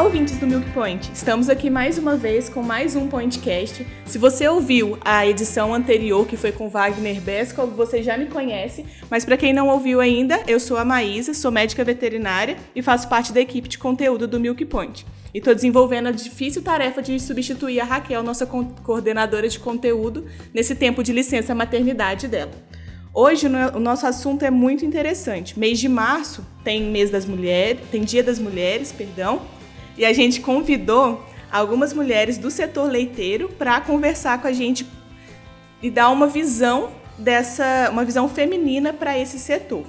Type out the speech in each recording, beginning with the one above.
Olá, ouvintes do Milk Point. Estamos aqui mais uma vez com mais um Pointcast. Se você ouviu a edição anterior, que foi com Wagner Beskol, você já me conhece, mas para quem não ouviu ainda, eu sou a Maísa, sou médica veterinária e faço parte da equipe de conteúdo do Milk Point. E estou desenvolvendo a difícil tarefa de substituir a Raquel, nossa co coordenadora de conteúdo, nesse tempo de licença maternidade dela. Hoje o nosso assunto é muito interessante. Mês de março tem mês das mulheres, tem Dia das Mulheres, perdão, e a gente convidou algumas mulheres do setor leiteiro para conversar com a gente e dar uma visão dessa, uma visão feminina para esse setor.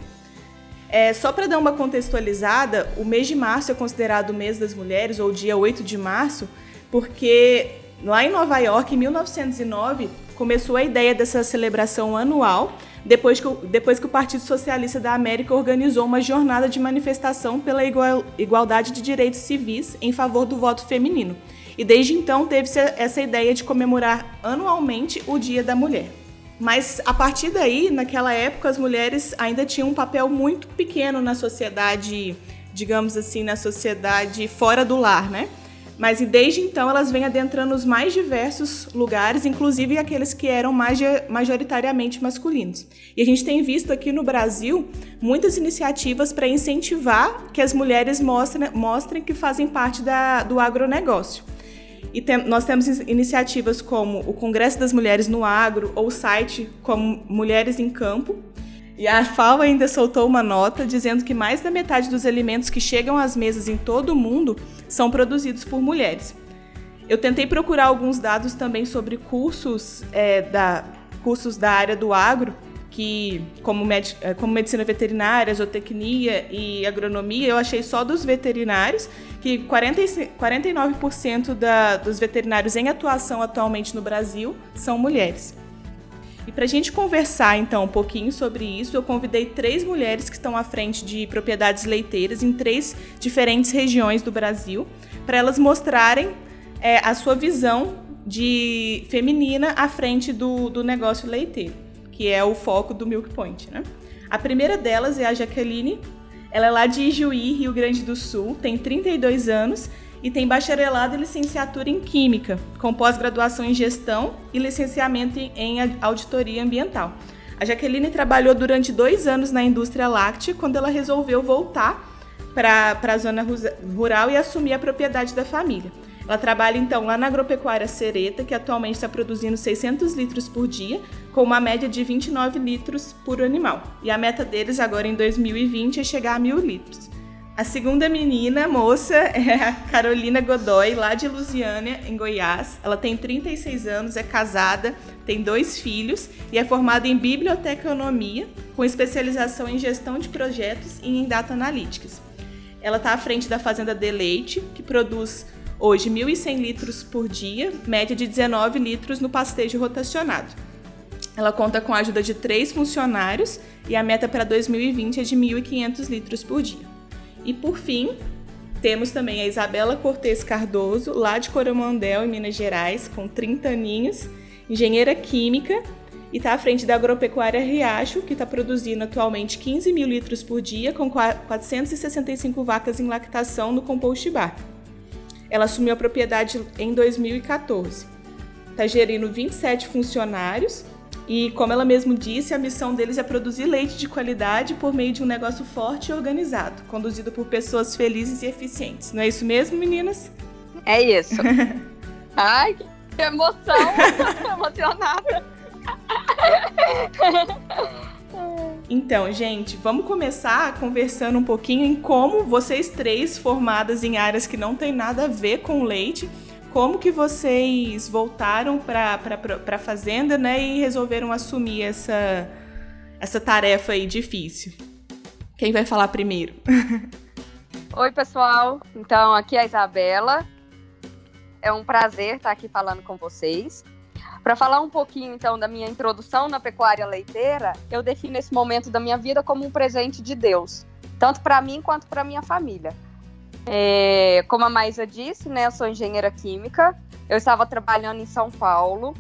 É, só para dar uma contextualizada, o mês de março é considerado o mês das mulheres, ou dia 8 de março, porque lá em Nova York, em 1909, começou a ideia dessa celebração anual depois que, depois que o Partido Socialista da América organizou uma jornada de manifestação pela igual, igualdade de direitos civis em favor do voto feminino. E desde então teve-se essa ideia de comemorar anualmente o Dia da Mulher. Mas a partir daí, naquela época, as mulheres ainda tinham um papel muito pequeno na sociedade, digamos assim, na sociedade fora do lar, né? Mas desde então elas vêm adentrando os mais diversos lugares, inclusive aqueles que eram majoritariamente masculinos. E a gente tem visto aqui no Brasil muitas iniciativas para incentivar que as mulheres mostrem, mostrem que fazem parte da, do agronegócio. E tem, nós temos iniciativas como o Congresso das Mulheres no Agro ou o site como Mulheres em Campo, e a FAO ainda soltou uma nota dizendo que mais da metade dos alimentos que chegam às mesas em todo o mundo são produzidos por mulheres. Eu tentei procurar alguns dados também sobre cursos, é, da, cursos da área do agro, que como, med, é, como medicina veterinária, zootecnia e agronomia, eu achei só dos veterinários, que 40, 49% da, dos veterinários em atuação atualmente no Brasil são mulheres. E para a gente conversar então um pouquinho sobre isso, eu convidei três mulheres que estão à frente de propriedades leiteiras em três diferentes regiões do Brasil, para elas mostrarem é, a sua visão de feminina à frente do, do negócio leiteiro, que é o foco do Milk Point. Né? A primeira delas é a Jaqueline. Ela é lá de Ijuí, Rio Grande do Sul, tem 32 anos e tem bacharelado e licenciatura em Química, com pós-graduação em Gestão e licenciamento em Auditoria Ambiental. A Jaqueline trabalhou durante dois anos na indústria láctea quando ela resolveu voltar para a zona rural e assumir a propriedade da família. Ela trabalha então lá na agropecuária Sereta, que atualmente está produzindo 600 litros por dia, com uma média de 29 litros por animal. E a meta deles agora em 2020 é chegar a mil litros. A segunda menina, moça, é a Carolina Godoy, lá de Lusiânia, em Goiás. Ela tem 36 anos, é casada, tem dois filhos e é formada em biblioteconomia, com especialização em gestão de projetos e em data analytics. Ela está à frente da Fazenda Deleite, que produz hoje 1.100 litros por dia, média de 19 litros no pastejo rotacionado. Ela conta com a ajuda de três funcionários e a meta para 2020 é de 1.500 litros por dia. E por fim, temos também a Isabela Cortes Cardoso, lá de Coromandel, em Minas Gerais, com 30 aninhos, engenheira química e está à frente da agropecuária Riacho, que está produzindo atualmente 15 mil litros por dia, com 465 vacas em lactação no compost bar. Ela assumiu a propriedade em 2014. Está gerindo 27 funcionários e, como ela mesmo disse, a missão deles é produzir leite de qualidade por meio de um negócio forte e organizado, conduzido por pessoas felizes e eficientes. Não é isso mesmo, meninas? É isso. Ai, que emoção! Emocionada. Então, gente, vamos começar conversando um pouquinho em como vocês três, formadas em áreas que não tem nada a ver com leite, como que vocês voltaram para a fazenda, né, e resolveram assumir essa essa tarefa aí difícil? Quem vai falar primeiro? Oi, pessoal. Então, aqui é a Isabela. É um prazer estar aqui falando com vocês. Para falar um pouquinho, então, da minha introdução na pecuária leiteira, eu defino esse momento da minha vida como um presente de Deus, tanto para mim quanto para minha família. É, como a Maísa disse, né, eu sou engenheira química, eu estava trabalhando em São Paulo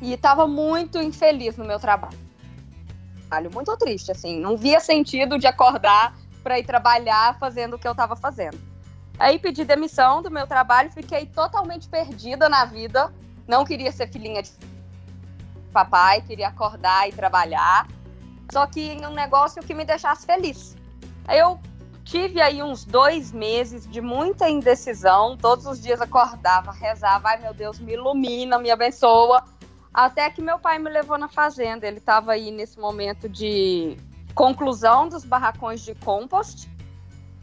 e estava muito infeliz no meu trabalho. Muito triste, assim, não via sentido de acordar para ir trabalhar fazendo o que eu estava fazendo. Aí pedi demissão do meu trabalho, fiquei totalmente perdida na vida, não queria ser filhinha de papai, queria acordar e trabalhar, só que em um negócio que me deixasse feliz. Aí eu tive aí uns dois meses de muita indecisão, todos os dias acordava, rezava, ai meu Deus, me ilumina, me abençoa, até que meu pai me levou na fazenda, ele estava aí nesse momento de conclusão dos barracões de compost,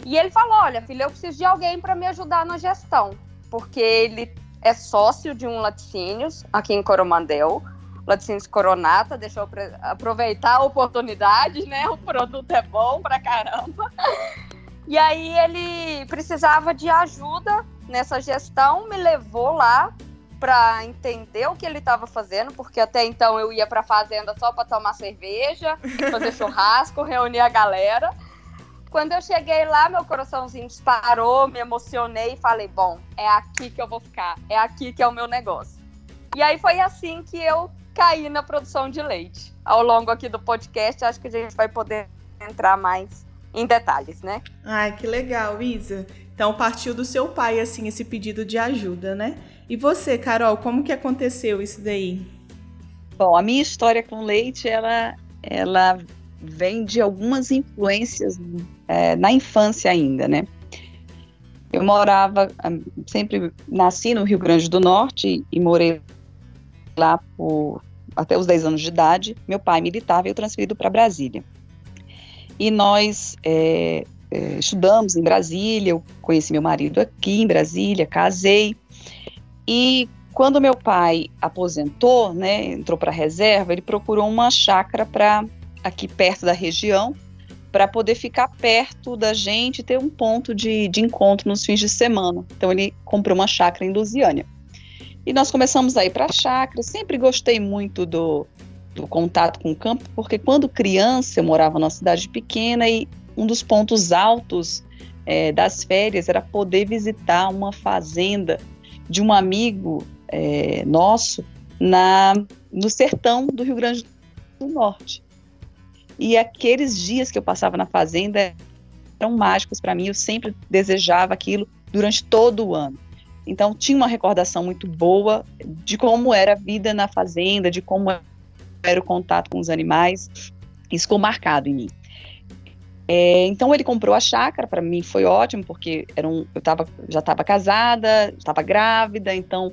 e ele falou, olha filha, eu preciso de alguém para me ajudar na gestão, porque ele é sócio de um laticínios aqui em Coromandel, Laticínios Coronata, deixa eu aproveitar a oportunidade, né? O produto é bom pra caramba. E aí ele precisava de ajuda nessa gestão, me levou lá para entender o que ele estava fazendo, porque até então eu ia para fazenda só para tomar cerveja, fazer churrasco, reunir a galera. Quando eu cheguei lá, meu coraçãozinho disparou, me emocionei e falei: bom, é aqui que eu vou ficar, é aqui que é o meu negócio. E aí foi assim que eu caí na produção de leite. Ao longo aqui do podcast, acho que a gente vai poder entrar mais em detalhes, né? Ai, que legal, Isa. Então partiu do seu pai, assim, esse pedido de ajuda, né? E você, Carol, como que aconteceu isso daí? Bom, a minha história com leite, ela, ela vem de algumas influências é, na infância ainda, né? Eu morava, sempre nasci no Rio Grande do Norte e morei lá por até os 10 anos de idade. Meu pai militar veio transferido para Brasília. E nós é, é, estudamos em Brasília, eu conheci meu marido aqui em Brasília, casei. E quando meu pai aposentou, né, entrou para a reserva, ele procurou uma chácara para aqui perto da região, para poder ficar perto da gente, ter um ponto de, de encontro nos fins de semana. Então ele comprou uma chácara em Lusiânia. E nós começamos a ir para a chácara. Sempre gostei muito do, do contato com o campo, porque quando criança eu morava numa cidade pequena e um dos pontos altos é, das férias era poder visitar uma fazenda de um amigo é, nosso na, no sertão do Rio Grande do Norte. E aqueles dias que eu passava na fazenda eram mágicos para mim, eu sempre desejava aquilo durante todo o ano. Então tinha uma recordação muito boa de como era a vida na fazenda, de como era o contato com os animais. Isso ficou marcado em mim. É, então ele comprou a chácara, para mim foi ótimo, porque era um, eu tava, já estava casada, estava grávida, então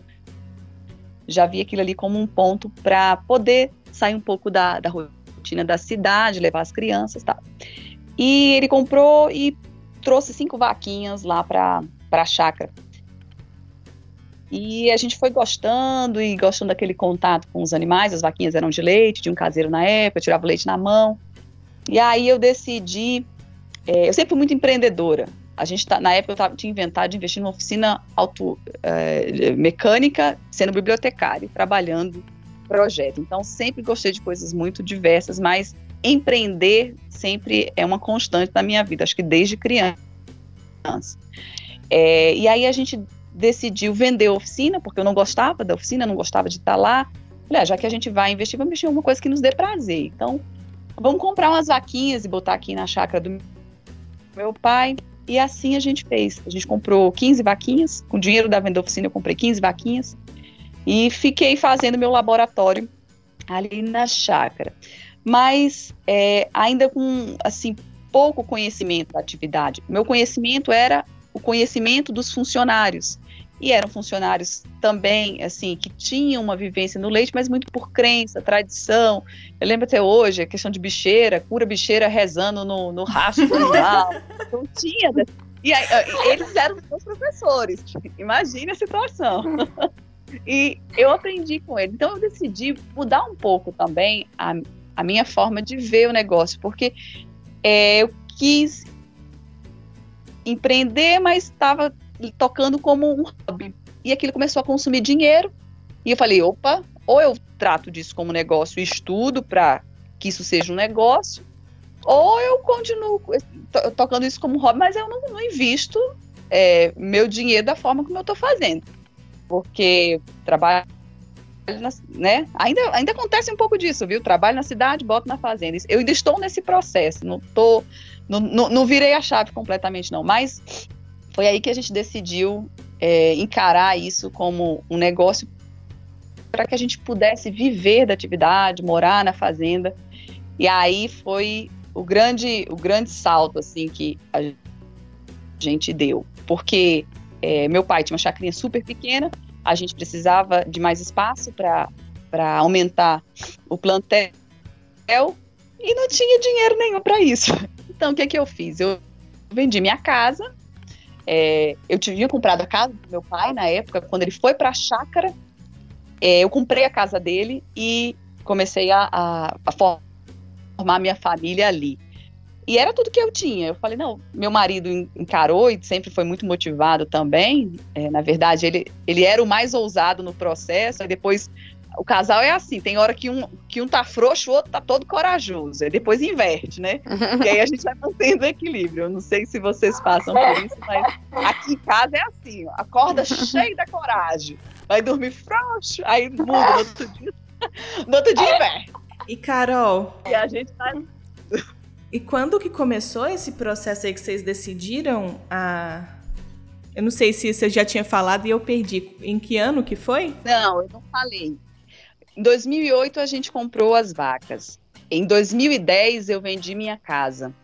já vi aquilo ali como um ponto para poder sair um pouco da, da rotina da cidade, levar as crianças e tal. E ele comprou e trouxe cinco vaquinhas lá para a chácara. E a gente foi gostando e gostando daquele contato com os animais. As vaquinhas eram de leite, de um caseiro na época, eu tirava leite na mão. E aí eu decidi. É, eu sempre fui muito empreendedora. A gente tá, na época eu tava, tinha inventado de investir numa oficina auto, é, mecânica, sendo bibliotecário, trabalhando projeto. Então sempre gostei de coisas muito diversas, mas empreender sempre é uma constante na minha vida, acho que desde criança. É, e aí a gente decidiu vender a oficina, porque eu não gostava da oficina, não gostava de estar lá. Falei, ah, já que a gente vai investir, vamos investir em uma coisa que nos dê prazer. Então, vamos comprar umas vaquinhas e botar aqui na chácara do meu pai. E assim a gente fez. A gente comprou 15 vaquinhas, com o dinheiro da venda da oficina eu comprei 15 vaquinhas e fiquei fazendo meu laboratório ali na chácara. Mas é, ainda com assim pouco conhecimento da atividade. Meu conhecimento era o conhecimento dos funcionários e eram funcionários também, assim, que tinham uma vivência no leite, mas muito por crença, tradição. Eu lembro até hoje a questão de bicheira, cura bicheira rezando no, no rastro do animal. Então tinha. E aí, eles eram meus professores. Imagine a situação. E eu aprendi com ele. Então eu decidi mudar um pouco também a, a minha forma de ver o negócio, porque é, eu quis empreender, mas estava tocando como um hobby. E aquilo começou a consumir dinheiro. E eu falei, opa, ou eu trato disso como negócio e estudo para que isso seja um negócio, ou eu continuo tocando isso como hobby, mas eu não, não invisto é, meu dinheiro da forma como eu estou fazendo. Porque trabalho na, né? Ainda, ainda acontece um pouco disso, viu? Trabalho na cidade, boto na fazenda. Eu ainda estou nesse processo, não tô, não, não, não virei a chave completamente, não. Mas foi aí que a gente decidiu é, encarar isso como um negócio para que a gente pudesse viver da atividade, morar na fazenda. E aí foi o grande, o grande salto assim que a gente deu, porque é, meu pai tinha uma chacrinha super pequena, a gente precisava de mais espaço para aumentar o plantel e não tinha dinheiro nenhum para isso. Então o que, é que eu fiz? Eu vendi minha casa. É, eu tinha comprado a casa do meu pai na época, quando ele foi para a chácara. É, eu comprei a casa dele e comecei a, a, a formar minha família ali. E era tudo que eu tinha. Eu falei, não, meu marido encarou e sempre foi muito motivado também. É, na verdade, ele, ele era o mais ousado no processo, e depois o casal é assim, tem hora que um, que um tá frouxo, o outro tá todo corajoso, e depois inverte, né? e aí a gente vai mantendo o equilíbrio. Eu não sei se vocês passam por isso, mas aqui em casa é assim, ó, acorda cheio da coragem, vai dormir frouxo, aí muda no outro dia, no outro dia inverte. E Carol? E a gente vai... E quando que começou esse processo aí que vocês decidiram a... Eu não sei se você já tinha falado e eu perdi. Em que ano que foi? Não, eu não falei. Em 2008 a gente comprou as vacas. Em 2010 eu vendi minha casa.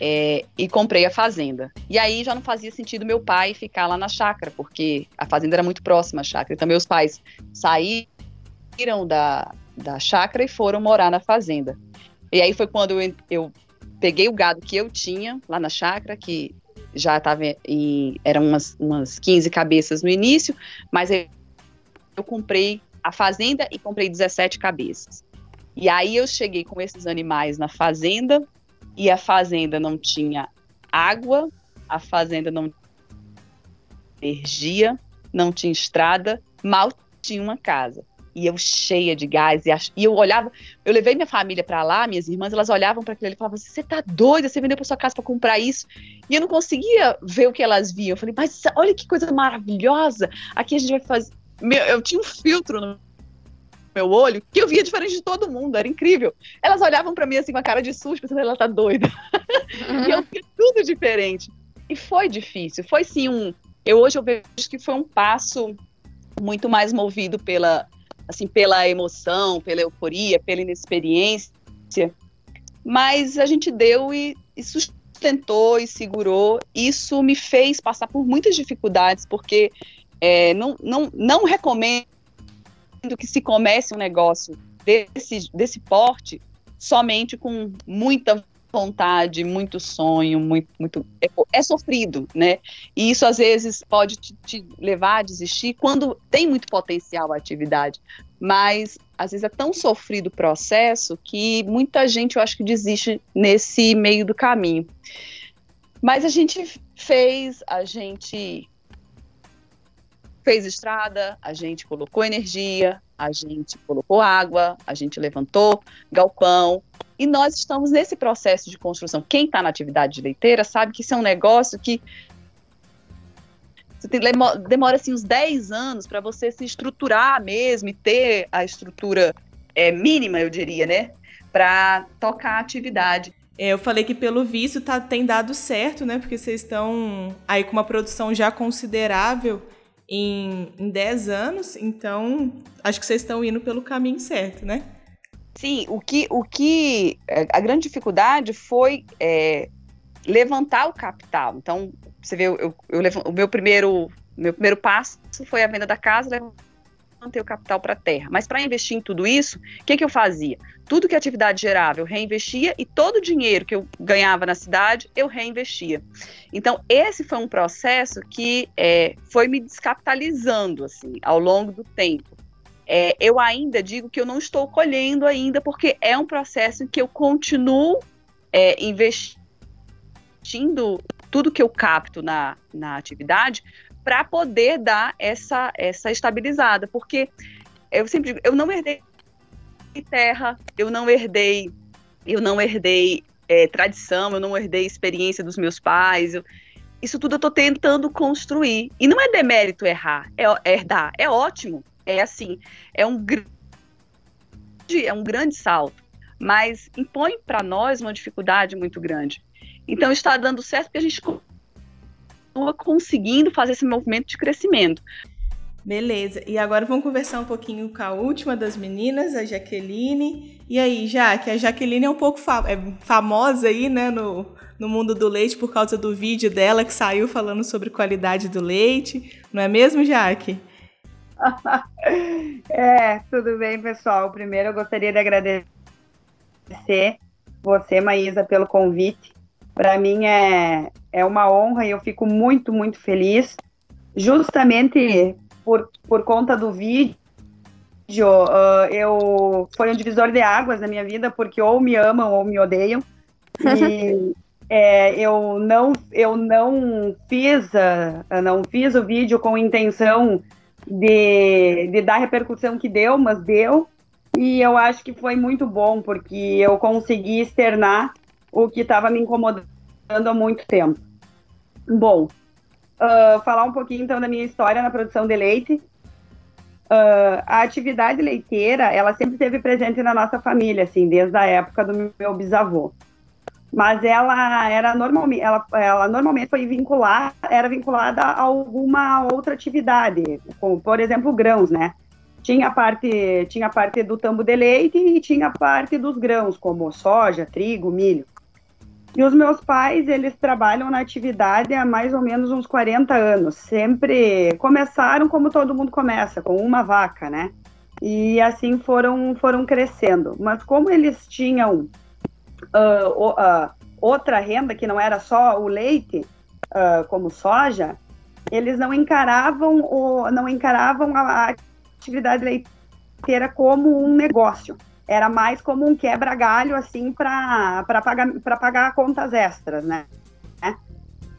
É, e comprei a fazenda. E aí já não fazia sentido meu pai ficar lá na chácara, porque a fazenda era muito próxima à chácara. Então meus pais saíram da, da chácara e foram morar na fazenda. E aí foi quando eu, eu peguei o gado que eu tinha lá na chácara, que já estava em. eram umas, umas 15 cabeças no início, mas eu, eu comprei a fazenda e comprei 17 cabeças. E aí eu cheguei com esses animais na fazenda, e a fazenda não tinha água, a fazenda não tinha energia, não tinha estrada, mal tinha uma casa e eu cheia de gás, e, ach... e eu olhava, eu levei minha família para lá, minhas irmãs, elas olhavam para aquilo e falavam: Você tá doida? Você vendeu para sua casa para comprar isso? E eu não conseguia ver o que elas viam. Eu falei: Mas olha que coisa maravilhosa! Aqui a gente vai fazer. Meu, eu tinha um filtro no meu olho que eu via diferente de todo mundo, era incrível. Elas olhavam para mim assim com a cara de susto, pensando: Ela tá doida. Uhum. e eu via tudo diferente. E foi difícil, foi sim um. Eu hoje eu vejo que foi um passo muito mais movido pela assim, pela emoção, pela euforia, pela inexperiência. Mas a gente deu e, e sustentou e segurou. Isso me fez passar por muitas dificuldades, porque é, não, não, não recomendo que se comece um negócio desse, desse porte somente com muita vontade, muito sonho, muito, muito é, é, sofrido, né? E isso às vezes pode te, te, levar a desistir quando tem muito potencial a atividade, mas às vezes é tão sofrido o processo que muita gente eu acho que desiste nesse meio do caminho. Mas a gente fez, a gente fez estrada, a gente colocou energia, a gente colocou água, a gente levantou galpão, e nós estamos nesse processo de construção. Quem está na atividade de leiteira sabe que isso é um negócio que tem, demora assim, uns 10 anos para você se estruturar mesmo e ter a estrutura é, mínima, eu diria, né? Para tocar a atividade. É, eu falei que pelo visto tá, tem dado certo, né? Porque vocês estão aí com uma produção já considerável em, em 10 anos, então acho que vocês estão indo pelo caminho certo, né? Sim, o que, o que é, a grande dificuldade foi é, levantar o capital. Então, você vê, eu, eu, eu, o meu primeiro, meu primeiro passo foi a venda da casa, levantei o capital para a terra. Mas para investir em tudo isso, o que, que eu fazia? Tudo que a atividade gerava, eu reinvestia e todo o dinheiro que eu ganhava na cidade, eu reinvestia. Então, esse foi um processo que é, foi me descapitalizando assim, ao longo do tempo. É, eu ainda digo que eu não estou colhendo ainda, porque é um processo em que eu continuo é, investindo tudo que eu capto na, na atividade para poder dar essa, essa estabilizada. Porque eu sempre digo, eu não herdei terra, eu não herdei, eu não herdei é, tradição, eu não herdei experiência dos meus pais. Eu, isso tudo eu estou tentando construir. E não é demérito errar, é, é herdar, é ótimo. É assim, é um grande, é um grande salto, mas impõe para nós uma dificuldade muito grande. Então está dando certo porque a gente continua conseguindo fazer esse movimento de crescimento. Beleza. E agora vamos conversar um pouquinho com a última das meninas, a Jaqueline. E aí, Jaque, a Jaqueline é um pouco fa é famosa aí, né, no, no mundo do leite por causa do vídeo dela que saiu falando sobre qualidade do leite. Não é mesmo, Jaque? é, tudo bem, pessoal. Primeiro eu gostaria de agradecer você, Maísa, pelo convite. Para mim é, é uma honra e eu fico muito, muito feliz. Justamente por, por conta do vídeo, uh, eu foi um divisor de águas na minha vida, porque ou me amam ou me odeiam. E é, eu não eu não fiz uh, não fiz o vídeo com intenção de, de dar a repercussão que deu, mas deu. E eu acho que foi muito bom, porque eu consegui externar o que estava me incomodando há muito tempo. Bom, uh, falar um pouquinho então da minha história na produção de leite. Uh, a atividade leiteira, ela sempre esteve presente na nossa família, assim, desde a época do meu bisavô. Mas ela era normalmente, ela, ela normalmente foi vinculada, era vinculada a alguma outra atividade, como, por exemplo, grãos, né? Tinha parte, tinha parte do tambo de leite e tinha parte dos grãos, como soja, trigo, milho. E os meus pais, eles trabalham na atividade há mais ou menos uns 40 anos. Sempre começaram como todo mundo começa, com uma vaca, né? E assim foram, foram crescendo. Mas como eles tinham uh, uh, outra renda, que não era só o leite, uh, como soja, eles não encaravam, o, não encaravam a atividade leiteira como um negócio era mais como um quebra-galho, assim, para pagar, pagar contas extras, né?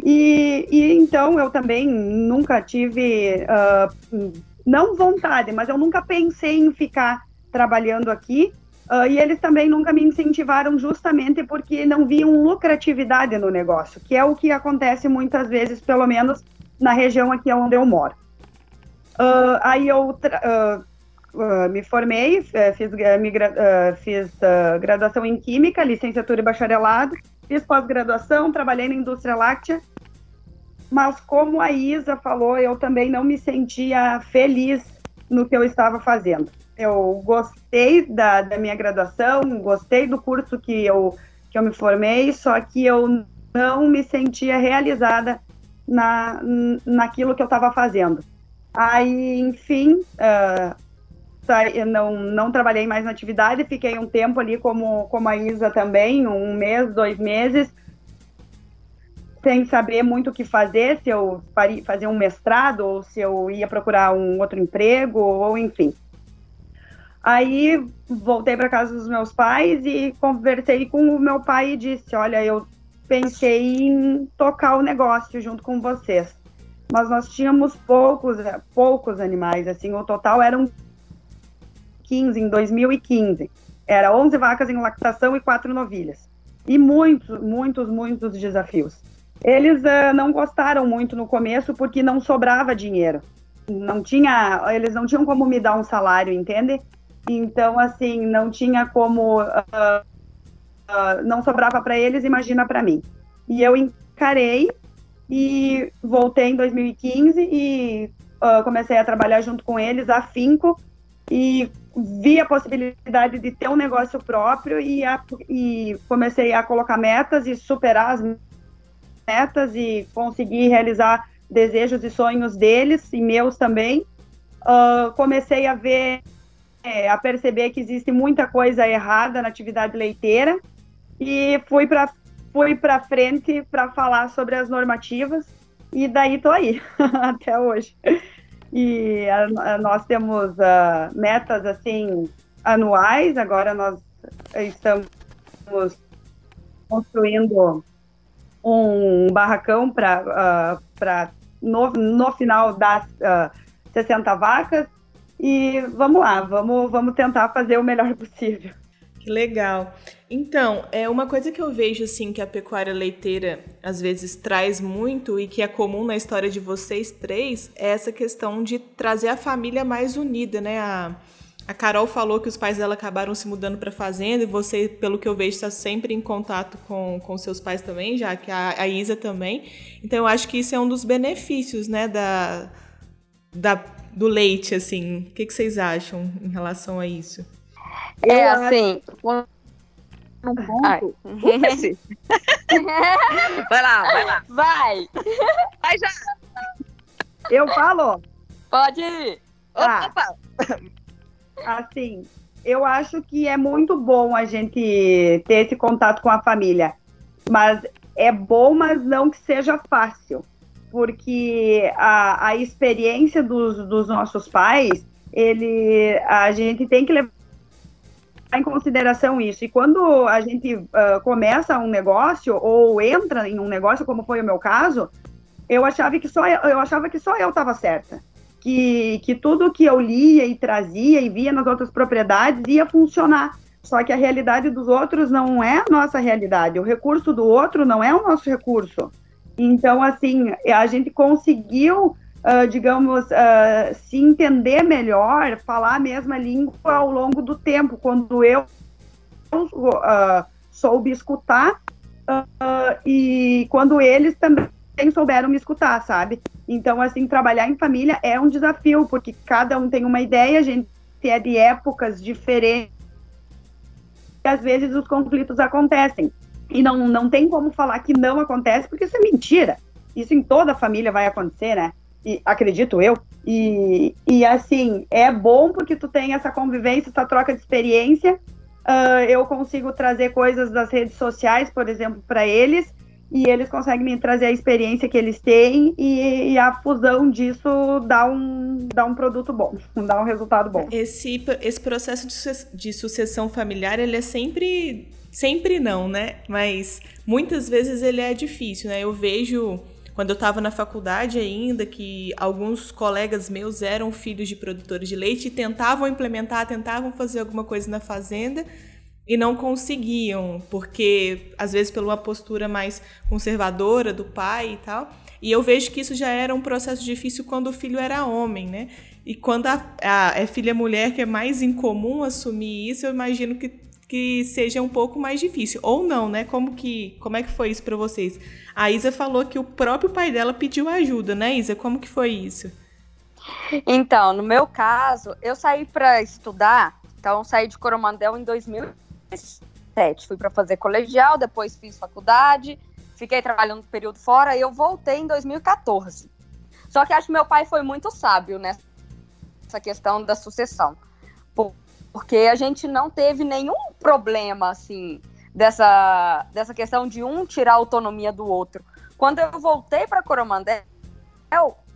E, e, então eu também nunca tive, uh, não vontade, mas eu nunca pensei em ficar trabalhando aqui. Uh, e eles também nunca me incentivaram justamente porque não viam lucratividade no negócio, que é o que acontece muitas vezes, pelo menos na região aqui onde eu moro. Uh, aí eu uh, me formei, uh, fiz, uh, fiz graduação em Química, licenciatura e bacharelado, fiz pós-graduação, trabalhei na indústria láctea, mas como a Isa falou, eu também não me sentia feliz no que eu estava fazendo. Eu gostei da, da minha graduação, gostei do curso que eu, que eu me formei, só que eu não me sentia realizada na, naquilo que eu estava fazendo. Aí, enfim, uh, não, não trabalhei mais na atividade, fiquei um tempo ali como, como a Isa também, um mês, dois meses, sem saber muito o que fazer, se eu fazer um mestrado ou se eu ia procurar um outro emprego, ou enfim. Aí voltei para casa dos meus pais e conversei com o meu pai e disse: Olha, eu pensei em tocar o negócio junto com vocês. Mas nós tínhamos poucos, poucos animais, assim, o total eram 15, em 2015. Era 11 vacas em lactação e quatro novilhas. E muitos, muitos, muitos desafios. Eles uh, não gostaram muito no começo porque não sobrava dinheiro. Não tinha, eles não tinham como me dar um salário, entende? Então, assim, não tinha como. Uh, uh, não sobrava para eles, imagina para mim. E eu encarei e voltei em 2015 e comecei a trabalhar junto com eles, afinco, e vi a possibilidade de ter um negócio próprio e, a, e comecei a colocar metas e superar as metas e conseguir realizar desejos e sonhos deles e meus também. Uh, comecei a ver, é, a perceber que existe muita coisa errada na atividade leiteira e fui para fui para frente para falar sobre as normativas e daí tô aí até hoje. E a, a, nós temos uh, metas assim anuais. Agora nós estamos construindo um barracão para uh, no, no final das uh, 60 vacas. E vamos lá, vamos, vamos tentar fazer o melhor possível. Que legal. Então, é uma coisa que eu vejo assim que a pecuária leiteira às vezes traz muito e que é comum na história de vocês três é essa questão de trazer a família mais unida, né? A, a Carol falou que os pais dela acabaram se mudando para fazenda e você, pelo que eu vejo, está sempre em contato com, com seus pais também, já que a, a Isa também. Então, eu acho que isso é um dos benefícios, né, da, da, do leite, assim. O que, que vocês acham em relação a isso? É assim. Um ponto. vai lá, vai lá. Vai. Vai já. Eu falo? Pode ir. Tá. Opa. Assim, eu acho que é muito bom a gente ter esse contato com a família. Mas é bom, mas não que seja fácil. Porque a, a experiência dos, dos nossos pais, ele, a gente tem que levar em consideração isso. E quando a gente uh, começa um negócio ou entra em um negócio, como foi o meu caso, eu achava que só eu, eu achava que só eu estava certa. Que, que tudo que eu lia e trazia e via nas outras propriedades ia funcionar. Só que a realidade dos outros não é a nossa realidade. O recurso do outro não é o nosso recurso. Então, assim, a gente conseguiu uh, digamos, uh, se entender melhor, falar a mesma língua ao longo do tempo. Quando eu uh, soube escutar e quando eles também souberam me escutar, sabe? Então, assim, trabalhar em família é um desafio, porque cada um tem uma ideia, a gente é de épocas diferentes, e às vezes os conflitos acontecem. E não, não tem como falar que não acontece, porque isso é mentira. Isso em toda família vai acontecer, né? E, acredito eu. E, e assim, é bom porque tu tem essa convivência, essa troca de experiência. Uh, eu consigo trazer coisas das redes sociais, por exemplo, para eles, e eles conseguem me trazer a experiência que eles têm, e, e, a fusão disso dá um, dá um produto bom, dá um resultado bom. Esse, esse processo de, sucessão familiar, ele é sempre. Sempre não, né? Mas muitas vezes ele é difícil, né? Eu vejo quando eu estava na faculdade ainda, que alguns colegas meus eram filhos de produtores de leite e tentavam implementar, tentavam fazer alguma coisa na fazenda e não conseguiam, porque às vezes por uma postura mais conservadora do pai e tal. E eu vejo que isso já era um processo difícil quando o filho era homem, né? E quando a, a, é filha mulher, que é mais incomum assumir isso, eu imagino que que seja um pouco mais difícil. Ou não, né? Como que, como é que foi isso para vocês? A Isa falou que o próprio pai dela pediu ajuda, né, Isa? Como que foi isso? Então, no meu caso, eu saí para estudar, então saí de Coromandel em 2007. Fui para fazer colegial, depois fiz faculdade, fiquei trabalhando um período fora e eu voltei em 2014. Só que acho que meu pai foi muito sábio nessa questão da sucessão porque a gente não teve nenhum problema assim dessa, dessa questão de um tirar a autonomia do outro. Quando eu voltei para Coromandel,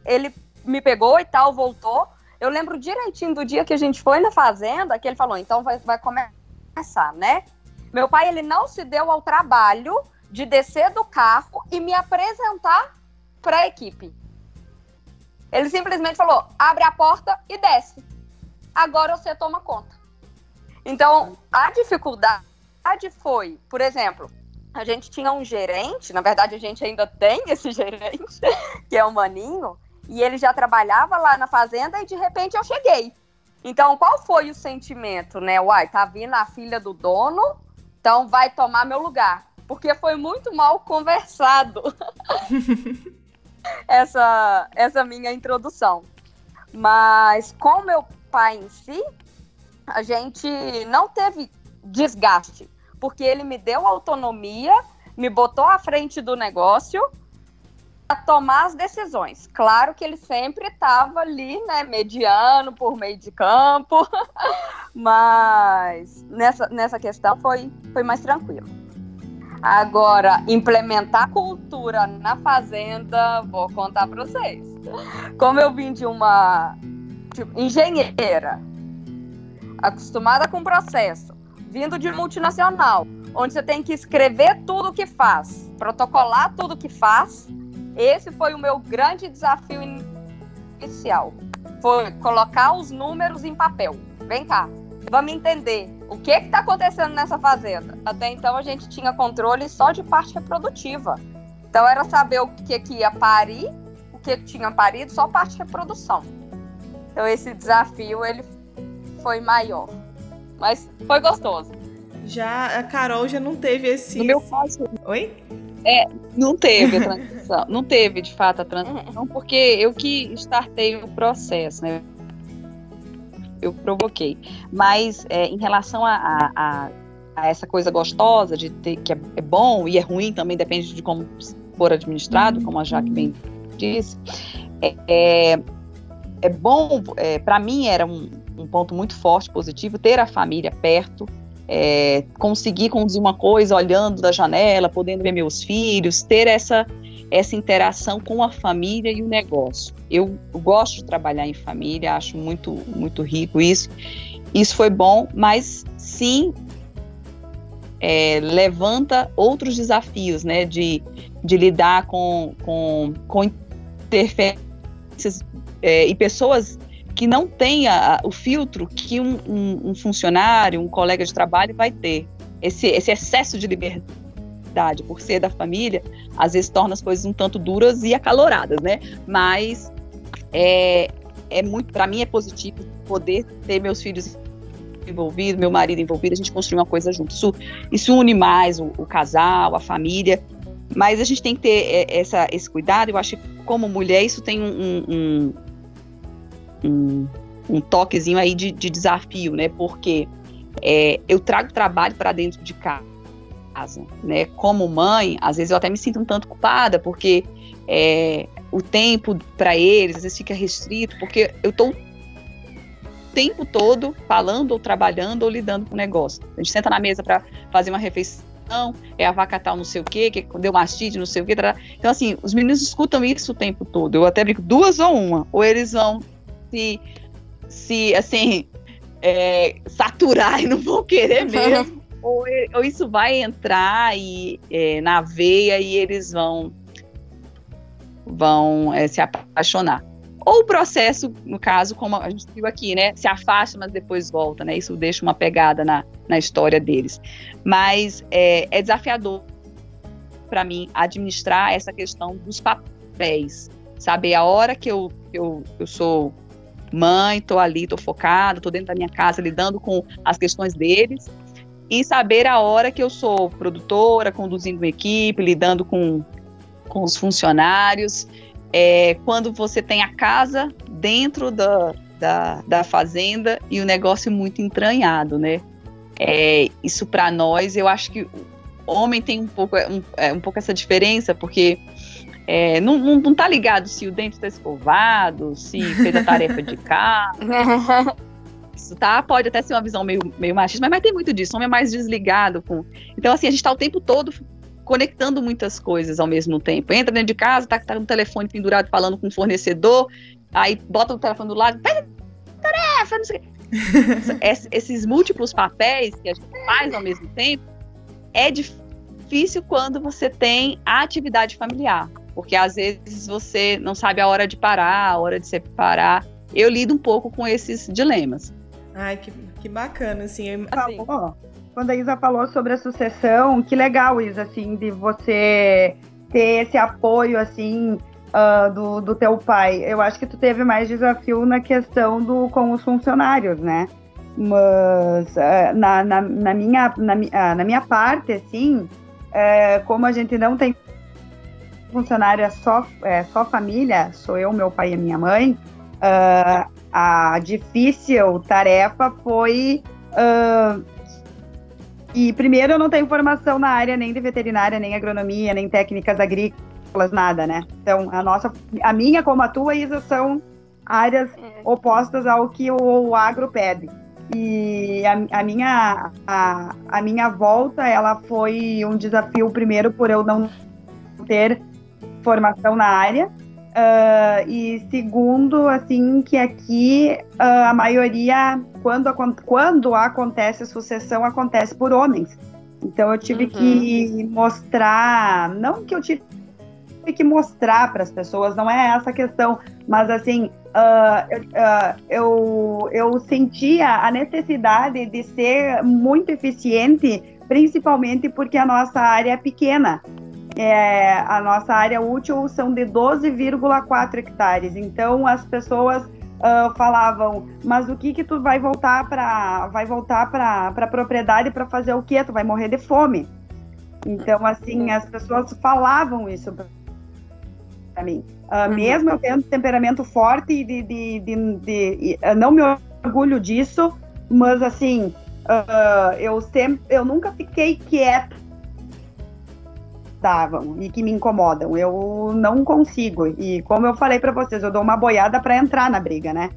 ele me pegou e tal, voltou. Eu lembro direitinho do dia que a gente foi na fazenda, que ele falou: então vai, vai começar, né? Meu pai ele não se deu ao trabalho de descer do carro e me apresentar para a equipe. Ele simplesmente falou: abre a porta e desce. Agora você toma conta. Então, a dificuldade foi, por exemplo, a gente tinha um gerente, na verdade a gente ainda tem esse gerente, que é o Maninho, e ele já trabalhava lá na fazenda e de repente eu cheguei. Então, qual foi o sentimento, né? Uai, tá vindo a filha do dono, então vai tomar meu lugar. Porque foi muito mal conversado essa, essa minha introdução. Mas com meu pai em si, a gente não teve desgaste, porque ele me deu autonomia, me botou à frente do negócio a tomar as decisões. Claro que ele sempre estava ali, né, mediano por meio de campo, mas nessa, nessa questão foi, foi mais tranquilo. Agora, implementar cultura na fazenda, vou contar para vocês. Como eu vim de uma tipo, engenheira, acostumada com processo, vindo de multinacional, onde você tem que escrever tudo que faz, protocolar tudo que faz. Esse foi o meu grande desafio inicial. Foi colocar os números em papel. Vem cá, vamos entender o que está acontecendo nessa fazenda. Até então a gente tinha controle só de parte reprodutiva. Então era saber o que, que ia parir, o que tinha parido, só parte reprodução. Então esse desafio ele foi maior, mas foi gostoso. Já a Carol já não teve esse. No meu caso. Oi? É, não teve a transição. não teve, de fato, a transição, porque eu que startei o processo, né? Eu provoquei. Mas é, em relação a, a, a, essa coisa gostosa de ter que é, é, bom e é ruim também, depende de como for administrado, como a Jaque bem disse. É, é, é bom, é, para mim era um, um ponto muito forte, positivo, ter a família perto, é, conseguir conduzir uma coisa olhando da janela, podendo ver meus filhos, ter essa, essa interação com a família e o negócio. Eu, gosto de trabalhar em família, acho muito, muito rico isso. Isso foi bom, mas sim é, levanta outros desafios, né, de, de lidar com, com, com interferências é, e pessoas que não tenha o filtro que um, um, um, funcionário, um colega de trabalho vai ter. Esse, esse excesso de liberdade, por ser da família, às vezes torna as coisas um tanto duras e acaloradas, né? Mas é, é muito, para mim é positivo poder ter meus filhos envolvidos, meu marido envolvido, a gente construir uma coisa junto. Isso, isso une mais o, o casal, a família. Mas a gente tem que ter é, essa, esse cuidado. Eu acho que, como mulher, isso tem um, um, um, um toquezinho aí de, de, desafio, né? Porque é, eu trago trabalho para dentro de casa, né? Como mãe, às vezes eu até me sinto um tanto culpada, porque é, o tempo para eles às vezes fica restrito, porque eu estou tempo todo falando ou trabalhando ou lidando com o negócio. A gente senta na mesa para fazer uma refeição, é a vaca tal não sei o quê, que deu mastite, não sei o quê. Então, assim, os meninos escutam isso o tempo todo. Eu até brinco, duas ou uma. Ou eles vão se, se assim, é, saturar e não vão querer mesmo. ou, ou, isso vai entrar e, é, na veia e eles vão, vão é, se apaixonar. Ou o processo, no caso, como a gente viu aqui, né? Se afasta, mas depois volta, né? Isso deixa uma pegada na, na história deles. Mas é, é desafiador para mim administrar essa questão dos papéis. Saber a hora que eu, eu, eu sou mãe, tô ali, tô focada, tô dentro da minha casa lidando com as questões deles e saber a hora que eu sou produtora, conduzindo uma equipe, lidando com, com os funcionários, é, quando você tem a casa dentro da, da, da fazenda e o negócio muito entranhado, né? É, isso para nós, eu acho que homem tem um pouco, um, é, um pouco essa diferença, porque é, não, não, não tá ligado se o dente está escovado, se fez a tarefa de casa. Isso, tá? Pode até ser uma visão meio, meio machista, mas, mas tem muito disso. O homem é mais desligado com. Então, assim, a gente está o tempo todo conectando muitas coisas ao mesmo tempo. Entra dentro de casa, tá, tá no telefone pendurado falando com o fornecedor, aí bota o telefone do lado, tarefa, não sei o quê. Esses múltiplos papéis que a gente faz ao mesmo tempo é difícil quando você tem a atividade familiar porque às vezes você não sabe a hora de parar, a hora de separar. Eu lido um pouco com esses dilemas. Ai, que, que bacana, assim. assim. quando a Isa falou sobre a sucessão, que legal, Isa, assim, de você ter esse apoio, assim, uh, do, do teu pai. Eu acho que tu teve mais desafio na questão do com os funcionários, né? Mas uh, na, na, na, minha, na, uh, na minha parte, assim, uh, como a gente não tem funcionário é só, é só família, sou eu, meu pai e minha mãe, uh, a difícil tarefa foi. Uh, e primeiro eu não tenho formação na área nem de veterinária, nem agronomia, nem técnicas agrícolas, nada, né? Então a nossa, a minha como a tua, Isa, são áreas é. opostas ao que o, o agro pede. E a, a, minha, a, a minha volta, ela foi um desafio primeiro por eu não ter formação na área. Uh, e segundo, assim, que aqui uh, a maioria, quando, quando acontece a sucessão, acontece por homens. Então eu tive uhum. que mostrar, não que eu tive que mostrar para as pessoas, não é essa a questão, mas assim, uh, eu, eu sentia a necessidade de ser muito eficiente, principalmente porque a nossa área é pequena. É, a nossa área útil são de 12,4 hectares. Então as pessoas uh, falavam, mas o que que tu vai voltar para vai voltar para a propriedade para fazer o quê? Tu vai morrer de fome. Então assim as pessoas falavam isso para mim. Uh. Mesmo eu tendo temperamento forte de, de, de, de, não me orgulho disso, mas assim uh, eu sempre eu nunca fiquei quieta e que me incomodam. Eu não consigo. E como eu falei para vocês, eu dou uma boiada para entrar na briga, né?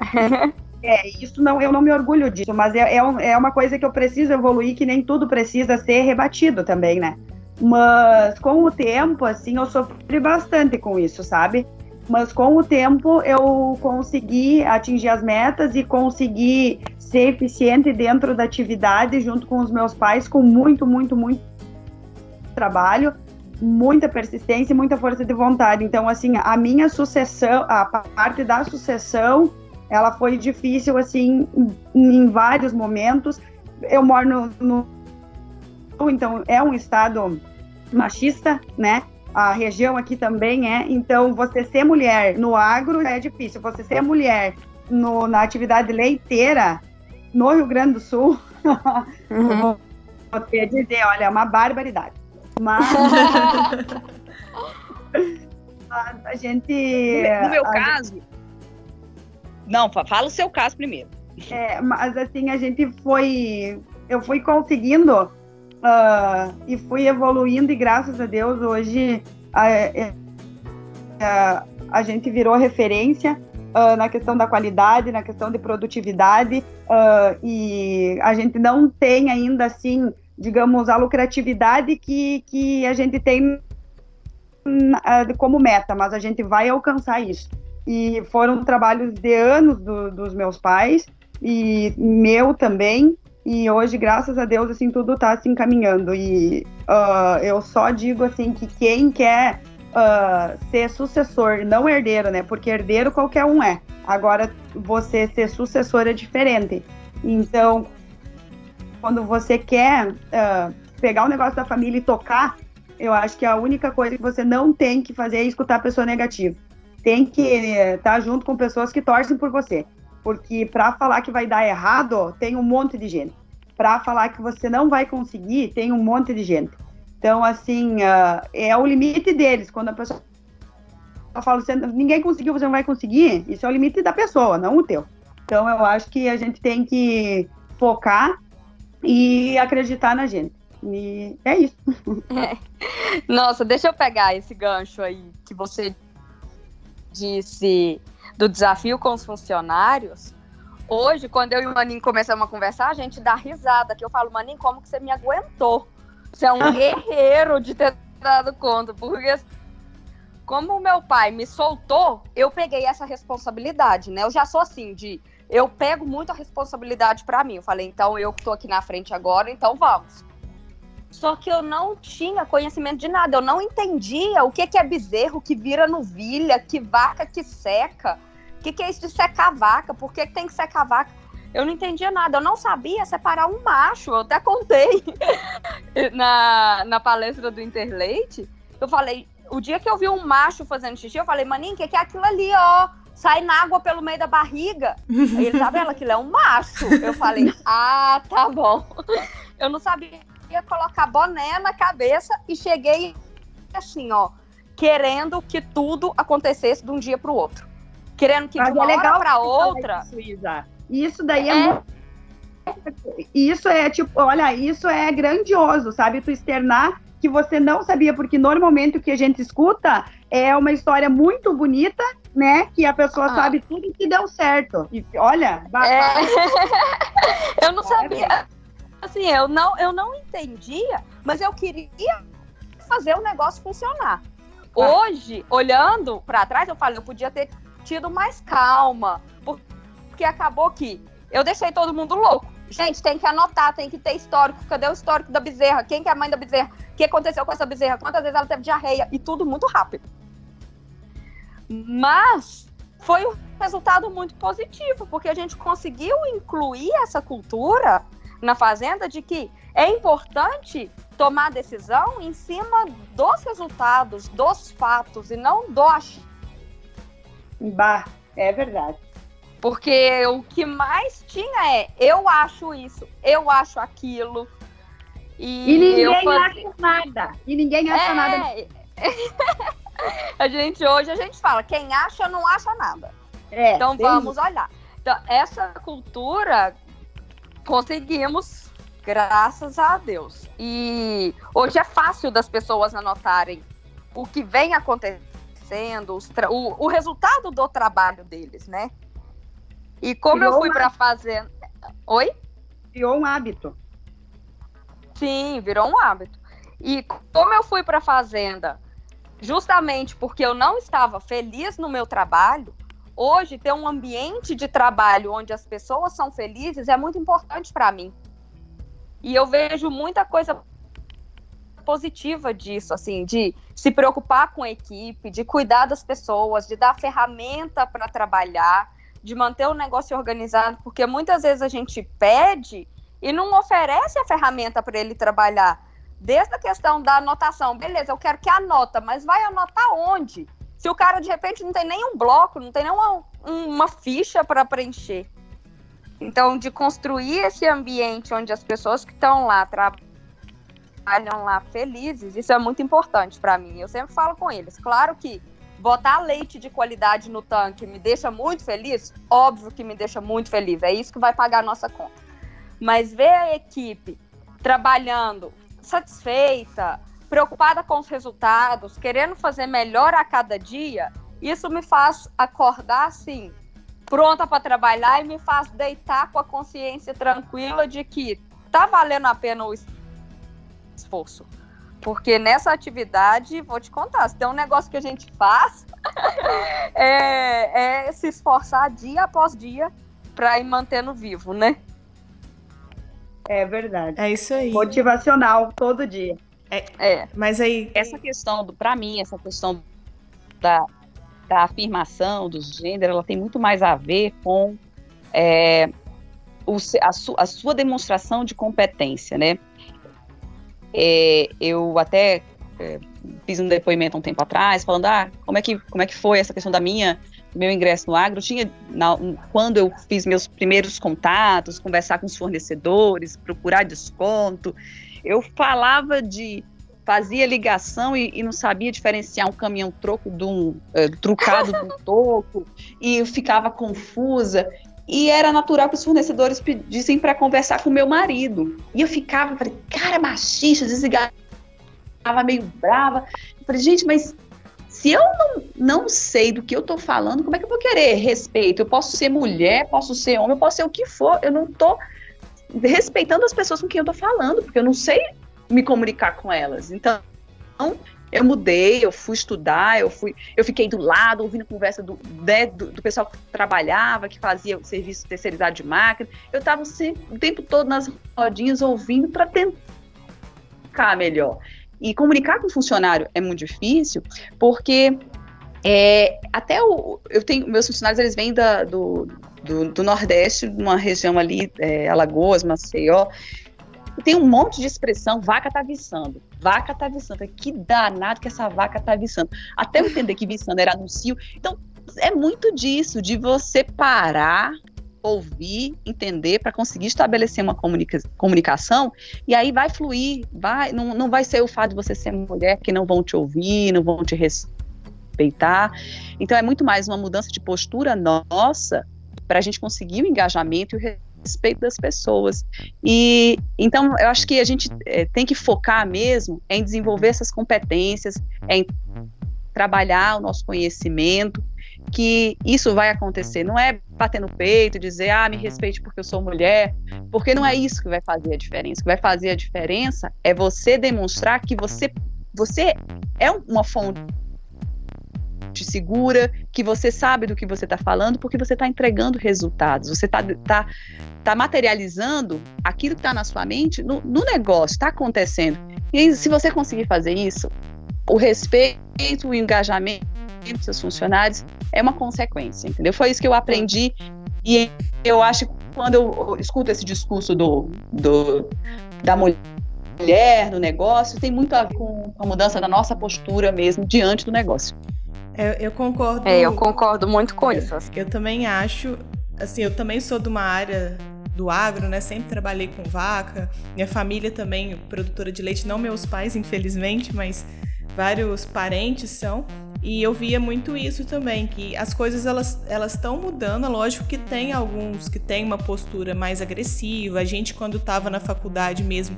é, isso não, eu não me orgulho disso, mas é, é, é uma coisa que eu preciso evoluir, que nem tudo precisa ser rebatido também, né? Mas com o tempo, assim, eu sofri bastante com isso, sabe? Mas com o tempo eu consegui atingir as metas e consegui ser eficiente dentro da atividade junto com os meus pais com muito, muito, muito trabalho, muita persistência e muita força de vontade. Então, assim, a minha sucessão, a parte da sucessão, ela foi difícil, assim, em vários momentos. Eu moro no, no então é um estado machista, né? A região aqui também é. Então, você ser mulher no agro é difícil. Você ser mulher no, na atividade leiteira no Rio Grande do Sul, uhum. vou, vou dizer, olha, é uma barbaridade. Mas. a gente. No meu caso. Gente... Não, fala o seu caso primeiro. É, mas assim, a gente foi. Eu fui conseguindo uh, e fui evoluindo, e graças a Deus, hoje a, a, é, é, a gente virou referência uh, na questão da qualidade, na questão de produtividade, uh, e a gente não tem ainda assim digamos, a lucratividade que, que a gente tem como meta, mas a gente vai alcançar isso. E foram trabalhos de anos do, dos meus pais e meu também. E hoje, graças a Deus, assim, tudo está se encaminhando. E uh, eu só digo, assim, que quem quer uh, ser sucessor, não herdeiro, né? Porque herdeiro qualquer um é. Agora, você ser sucessor é diferente. Então, quando você quer uh, pegar o negócio da família e tocar, eu acho que a única coisa que você não tem que fazer é escutar a pessoa negativa. Tem que estar uh, tá junto com pessoas que torcem por você. Porque para falar que vai dar errado, tem um monte de gente. Para falar que você não vai conseguir, tem um monte de gente. Então, assim, uh, é o limite deles. Quando a pessoa fala, ninguém conseguiu, você não vai conseguir, isso é o limite da pessoa, não o teu. Então, eu acho que a gente tem que focar e acreditar na gente. E é isso. É. Nossa, deixa eu pegar esse gancho aí que você disse do desafio com os funcionários. Hoje, quando eu e o Maninho começamos a conversar, a gente dá risada, que eu falo, Maninho, como que você me aguentou? Você é um guerreiro de ter dado conta, porque como o meu pai me soltou, eu peguei essa responsabilidade, né? Eu já sou assim, de eu pego muito a responsabilidade para mim. Eu falei, então eu que tô aqui na frente agora, então vamos. Só que eu não tinha conhecimento de nada, eu não entendia o que, que é bezerro que vira novilha, que vaca que seca, o que, que é isso de secar vaca, por que, que tem que secar vaca. Eu não entendia nada, eu não sabia separar um macho, eu até contei na, na palestra do Interleite. Eu falei, o dia que eu vi um macho fazendo xixi, eu falei, maninho, o que, que é aquilo ali, ó? Sai na água pelo meio da barriga. Aí ele, Isabela, tá aquilo é um macho. Eu falei, ah, tá bom. Eu não sabia colocar boné na cabeça e cheguei assim, ó, querendo que tudo acontecesse de um dia para o outro. Querendo que Mas de uma é hora para outra. Isso, isso daí é, é... Isso é tipo, olha, isso é grandioso, sabe? Tu externar que você não sabia, porque normalmente o que a gente escuta é uma história muito bonita, né? Que a pessoa ah. sabe tudo que deu certo. E olha, é... eu não sabia. Assim, eu não, eu não entendia, mas eu queria fazer o negócio funcionar. Ah. Hoje, olhando para trás, eu falei, eu podia ter tido mais calma, porque acabou que eu deixei todo mundo louco. Gente, tem que anotar, tem que ter histórico. Cadê o histórico da bezerra? Quem que é a mãe da bezerra? O que aconteceu com essa bezerra? Quantas vezes ela teve diarreia? E tudo muito rápido. Mas foi um resultado muito positivo, porque a gente conseguiu incluir essa cultura na fazenda de que é importante tomar decisão em cima dos resultados, dos fatos e não do achismo. Bah, é verdade. Porque o que mais tinha é eu acho isso, eu acho aquilo. E, e ninguém faz... acha nada. E ninguém acha é... nada. a gente hoje a gente fala, quem acha não acha nada. É, então vamos isso. olhar. Então, essa cultura conseguimos, graças a Deus. E hoje é fácil das pessoas anotarem o que vem acontecendo, o, o resultado do trabalho deles, né? E como Criou eu fui para fazer. Oi? Criou um hábito. Sim, virou um hábito. E como eu fui para a fazenda, justamente porque eu não estava feliz no meu trabalho, hoje ter um ambiente de trabalho onde as pessoas são felizes é muito importante para mim. E eu vejo muita coisa positiva disso, assim, de se preocupar com a equipe, de cuidar das pessoas, de dar ferramenta para trabalhar, de manter o negócio organizado, porque muitas vezes a gente pede e não oferece a ferramenta para ele trabalhar. Desde a questão da anotação, beleza, eu quero que anota, mas vai anotar onde? Se o cara de repente não tem nenhum bloco, não tem nenhuma uma ficha para preencher. Então, de construir esse ambiente onde as pessoas que estão lá trabalham lá felizes, isso é muito importante para mim. Eu sempre falo com eles. Claro que botar leite de qualidade no tanque me deixa muito feliz, óbvio que me deixa muito feliz. É isso que vai pagar a nossa conta. Mas ver a equipe trabalhando satisfeita, preocupada com os resultados, querendo fazer melhor a cada dia, isso me faz acordar assim, pronta para trabalhar e me faz deitar com a consciência tranquila de que tá valendo a pena o esforço. Porque nessa atividade, vou te contar, se tem um negócio que a gente faz, é, é se esforçar dia após dia para ir mantendo vivo, né? É verdade. É isso aí. Motivacional todo dia. É, é. Mas aí. Essa questão, do, pra mim, essa questão da, da afirmação do gênero, ela tem muito mais a ver com é, o, a, su, a, sua demonstração de competência, né? É, eu até é, fiz um depoimento um tempo atrás, falando, ah, como é que, como é que foi essa questão da minha meu ingresso no agro, tinha na, quando eu fiz meus primeiros contatos, conversar com os fornecedores, procurar desconto, eu falava de fazia ligação e, e não sabia diferenciar um caminhão troco de um é, trucado de um toco e eu ficava confusa e era natural que os fornecedores pedissem para conversar com meu marido. E eu ficava falei cara machista desligava meio brava. Eu falei gente mas se eu não, não sei do que eu estou falando, como é que eu vou querer respeito? Eu posso ser mulher, posso ser homem, eu posso ser o que for, eu não estou respeitando as pessoas com quem eu tô falando, porque eu não sei me comunicar com elas. Então, eu mudei, eu fui estudar, eu fui, eu fiquei do lado, ouvindo conversa do, né, do, do, pessoal que trabalhava, que fazia o serviço terceirizado de máquina. Eu estava o tempo todo nas rodinhas ouvindo para tentar melhor. E comunicar com o funcionário é muito difícil, porque é, até o, eu tenho meus funcionários eles vêm da, do, do, do Nordeste, uma região ali, é, Alagoas, Maceió, e tem um monte de expressão, vaca tá viçando, vaca tá viçando, que danado que essa vaca tá viçando, até eu entender que viçando era anuncio, então é muito disso, de você parar, ouvir, entender, para conseguir estabelecer uma comunica comunicação, e aí vai fluir, vai, não, não vai ser o fato de você ser mulher que não vão te ouvir, não vão te respeitar, então é muito mais uma mudança de postura nossa para a gente conseguir o engajamento e o respeito das pessoas. E então eu acho que a gente é, tem que focar mesmo em desenvolver essas competências, em trabalhar o nosso conhecimento, que isso vai acontecer. Não é bater no peito, dizer, ah, me respeite porque eu sou mulher, porque não é isso que vai fazer a diferença. O que vai fazer a diferença é você demonstrar que você, você é uma fonte segura, que você sabe do que você está falando, porque você está entregando resultados, você está tá, tá materializando aquilo que está na sua mente no, no negócio, está acontecendo. E se você conseguir fazer isso, o respeito, o engajamento dos seus funcionários é uma consequência, entendeu? Foi isso que eu aprendi e eu acho que quando eu escuto esse discurso do, do da mulher no negócio tem muito a ver com a mudança da nossa postura mesmo diante do negócio. Eu, eu concordo. É, eu concordo muito com isso. Eu também acho, assim, eu também sou de uma área do agro, né? Sempre trabalhei com vaca. Minha família também, produtora de leite, não meus pais, infelizmente, mas vários parentes são. E eu via muito isso também, que as coisas elas elas estão mudando, lógico que tem alguns que têm uma postura mais agressiva. A gente quando estava na faculdade mesmo,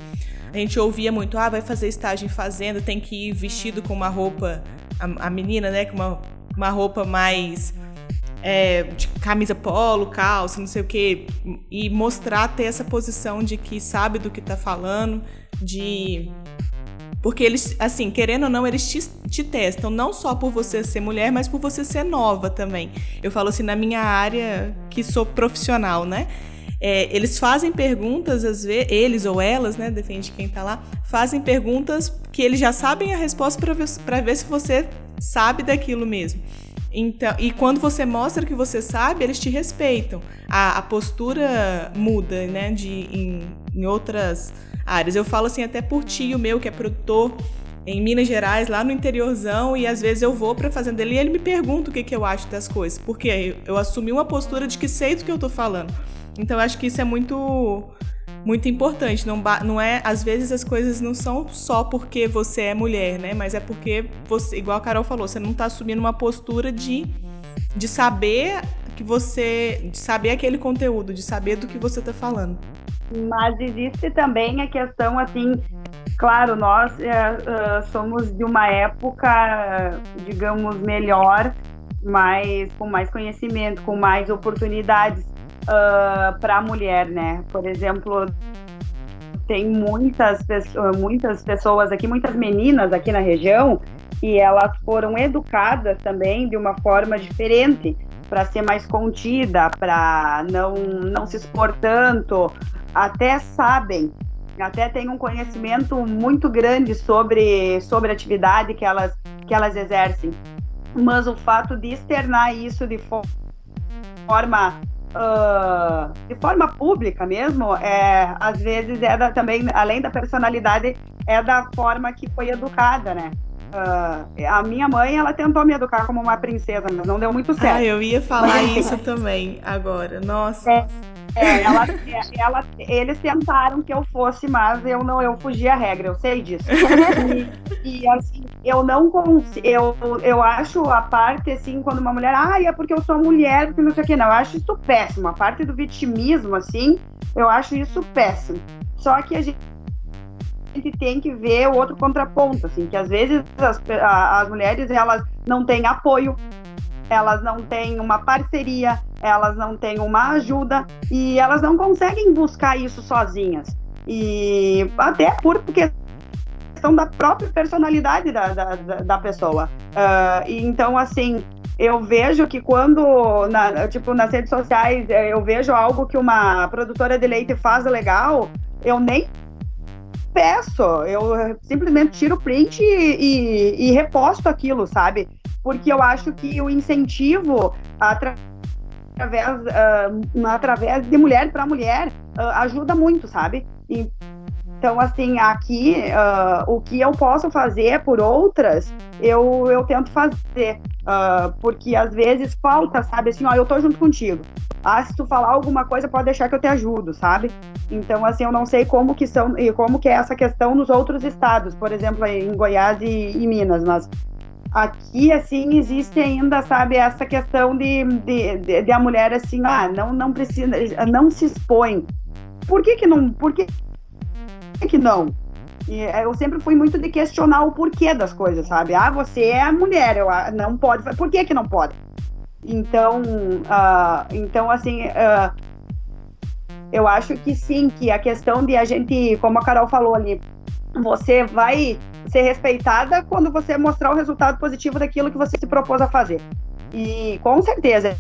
a gente ouvia muito, ah, vai fazer estágio em fazenda, tem que ir vestido com uma roupa a, a menina, né, com uma, uma roupa mais é, de camisa polo, calça, não sei o quê, e mostrar ter essa posição de que sabe do que tá falando, de porque eles, assim, querendo ou não, eles te, te, testam, não só por você ser mulher, mas por você ser nova também. Eu falo assim, na minha área, que sou profissional, né? É, eles fazem perguntas, às vezes, eles ou elas, né? Depende de quem tá lá, fazem perguntas que eles já sabem a resposta para ver, pra ver se você sabe daquilo mesmo. Então, e quando você mostra que você sabe, eles te respeitam. A, a postura muda, né? De, em, em outras áreas. Eu falo assim até por tio meu, que é produtor em Minas Gerais, lá no interiorzão, e às vezes eu vou para a fazenda dele e ele me pergunta o que, que eu acho das coisas. Porque eu, assumi uma postura de que sei do que eu tô falando. Então eu acho que isso é muito muito importante. Não, não é, às vezes as coisas não são só porque você é mulher, né? Mas é porque você, igual a Carol falou, você não está assumindo uma postura de, de saber que você, de saber aquele conteúdo, de saber do que você está falando. Mas existe também a questão assim, claro, nós uh, somos de uma época, digamos, melhor, mais com mais conhecimento, com mais oportunidades uh, ah, para a mulher, né? Por exemplo, tem muitas, muitas pessoas aqui, muitas meninas aqui na região, e elas foram educadas também de uma forma diferente para ser mais contida, para não, não se expor tanto, até sabem, até têm um conhecimento muito grande sobre, sobre a atividade que elas, que elas exercem. Mas o fato de externar isso de forma uh, de forma pública mesmo, é, às vezes é da, também, além da personalidade, é da forma que foi educada, né? Uh, a minha mãe, ela tentou me educar como uma princesa, mas não deu muito certo. Ah, eu ia falar isso também agora. Nossa. É, é, ela, é, ela, eles tentaram que eu fosse, mas eu não, eu fugi a regra, eu sei disso. E, e assim, eu não consigo, eu, eu acho a parte assim, quando uma mulher, ah, é porque eu sou mulher, porque não sei o que, não, eu acho isso péssimo. A parte do vitimismo, assim, eu acho isso péssimo. Só que a gente gente tem que ver o outro contraponto, assim, que às vezes as, as mulheres elas não têm apoio, elas não têm uma parceria, elas não têm uma ajuda e elas não conseguem buscar isso sozinhas. E até por questão da própria personalidade da, da, da pessoa. Uh, então, assim, eu vejo que quando, na, tipo, nas redes sociais, eh, eu vejo algo que uma produtora de leite faz legal, eu nem peço, eu simplesmente tiro o print e, e, e reposto aquilo, sabe? Porque eu acho que o incentivo através, uh, através de mulher para mulher uh, ajuda muito, sabe? E, então, assim, aqui, uh, o que eu posso fazer por outras, eu, eu tento fazer. Uh, porque às vezes falta, sabe? Assim, ó, eu tô junto contigo. Ah, se tu falar alguma coisa, pode deixar que eu te ajudo, sabe? Então, assim, eu não sei como que são e como que é essa questão nos outros estados, por exemplo, em Goiás e, e Minas, mas aqui, assim, existe ainda, sabe, essa questão de, de, de, de, a mulher, assim, ah, não, não precisa, não se expõe. Por que que não, por que que não? E é, eu sempre fui muito de questionar o porquê das coisas, sabe? Ah, você é mulher, eu, ah, não pode. Por que que não pode? Então, uh, então assim, uh, eu acho que sim, que a questão de a gente, como a Carol falou ali, você vai ser respeitada quando você mostrar o resultado positivo daquilo que você se propôs a fazer. E com certeza, é,